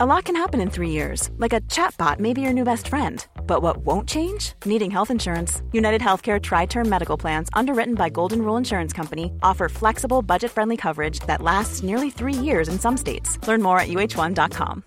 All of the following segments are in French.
A lot can happen in three years, like a chatbot may be your new best friend. But what won't change? Needing health insurance. United Healthcare Tri Term Medical Plans, underwritten by Golden Rule Insurance Company, offer flexible, budget friendly coverage that lasts nearly three years in some states. Learn more at uh1.com.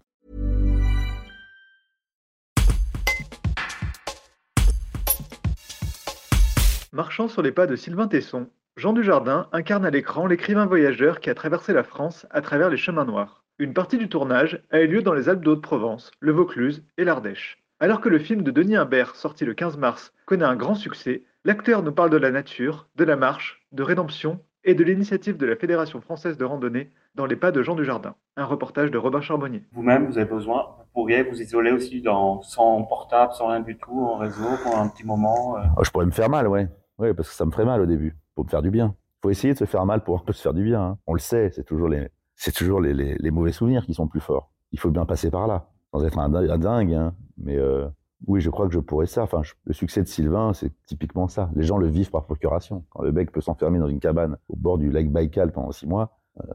Marchant sur les pas de Sylvain Tesson, Jean Dujardin incarne à l'écran l'écrivain voyageur qui a traversé la France à travers les chemins noirs. Une partie du tournage a eu lieu dans les Alpes d'Haute-Provence, le Vaucluse et l'Ardèche. Alors que le film de Denis Imbert, sorti le 15 mars, connaît un grand succès, l'acteur nous parle de la nature, de la marche, de rédemption et de l'initiative de la Fédération française de randonnée dans les pas de Jean Dujardin. Un reportage de Robin Charbonnier. Vous-même, vous avez besoin, vous pourriez vous isoler aussi dans, sans portable, sans rien du tout, en réseau, pour un petit moment euh. oh, Je pourrais me faire mal, ouais. Oui, parce que ça me ferait mal au début, pour me faire du bien. Il faut essayer de se faire mal pour un peu se faire du bien. Hein. On le sait, c'est toujours, les, c'est toujours les, les, mauvais souvenirs qui sont plus forts. Il faut bien passer par là, sans être un, dingue, hein. mais euh, oui, je crois que je pourrais ça. Enfin, le succès de Sylvain, c'est typiquement ça. Les gens le vivent par procuration. Quand le mec peut s'enfermer dans une cabane au bord du lac Baïkal pendant six mois, euh,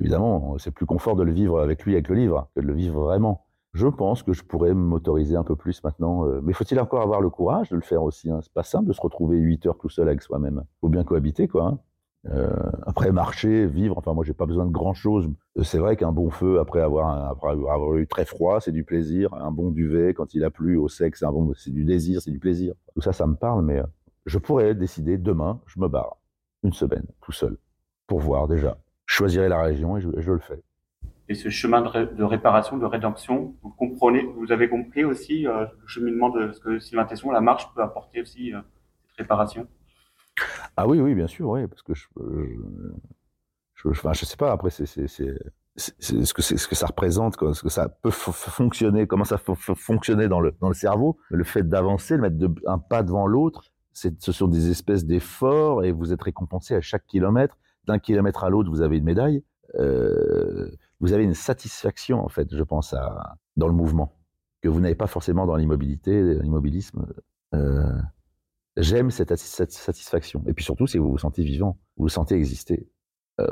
évidemment, c'est plus confort de le vivre avec lui, avec le livre, que de le vivre vraiment. Je pense que je pourrais m'autoriser un peu plus maintenant. Euh, mais faut-il encore avoir le courage de le faire aussi hein? C'est pas simple de se retrouver huit heures tout seul avec soi-même. Faut bien cohabiter, quoi. Hein euh, après marcher, vivre, enfin moi j'ai pas besoin de grand chose. C'est vrai qu'un bon feu après avoir, eu très froid, c'est du plaisir. Un bon duvet quand il a plu au sec, c'est du désir, c'est du plaisir. Tout ça, ça me parle, mais euh, je pourrais décider demain, je me barre une semaine tout seul pour voir déjà. Je choisirai la région et je, le fais. Et ce chemin de, réparation, de rédemption, vous comprenez, vous avez compris aussi euh, le cheminement de ce que Sylvain Tesson, la marche peut apporter aussi cette réparation? Ah oui, oui, bien sûr, oui, parce que je, je, enfin, je sais pas. Après, c'est ce que c'est ce que ça représente, ce que ça peut fonctionner, comment ça peut fonctionner dans le dans le cerveau. Le fait d'avancer, de mettre un pas devant l'autre, ce sont des espèces d'efforts et vous êtes récompensé à chaque kilomètre. D'un kilomètre à l'autre, vous avez une médaille. Euh, vous avez une satisfaction en fait, je pense à dans le mouvement que vous n'avez pas forcément dans l'immobilité, l'immobilisme. Euh, J'aime cette, satisfaction. Et puis surtout, c'est vous vous sentez vivant, vous vous sentez exister. Euh,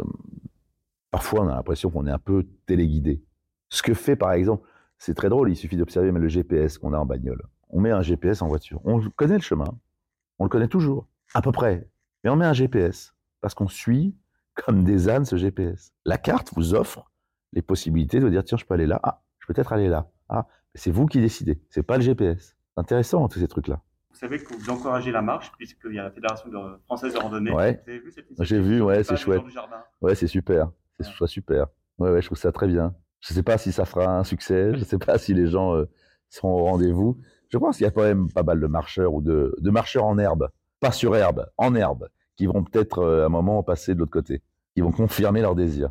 parfois, on a l'impression qu'on est un peu téléguidé. Ce que fait, par exemple, c'est très drôle, il suffit d'observer le GPS qu'on a en bagnole. On met un GPS en voiture. On connaît le chemin. On le connaît toujours, à peu près. Mais on met un GPS parce qu'on suit comme des ânes ce GPS. La carte vous offre les possibilités de dire tiens, je peux aller là. Ah, je peux peut-être aller là. Ah, c'est vous qui décidez. C'est pas le GPS. C'est intéressant tous ces trucs-là. Vous savez que vous encouragez la marche, puisqu'il y a la Fédération française de randonnée. Ouais. Vous avez vu cette J'ai vu, ouais, c'est chouette. Ouais, c'est super. C'est ouais. super. Ouais, ouais, je trouve ça très bien. Je ne sais pas si ça fera un succès. Je ne sais pas si les gens euh, seront au rendez-vous. Je pense qu'il y a quand même pas mal de marcheurs ou de, de marcheurs en herbe, pas sur herbe, en herbe, qui vont peut-être euh, à un moment passer de l'autre côté, qui vont confirmer leur désir.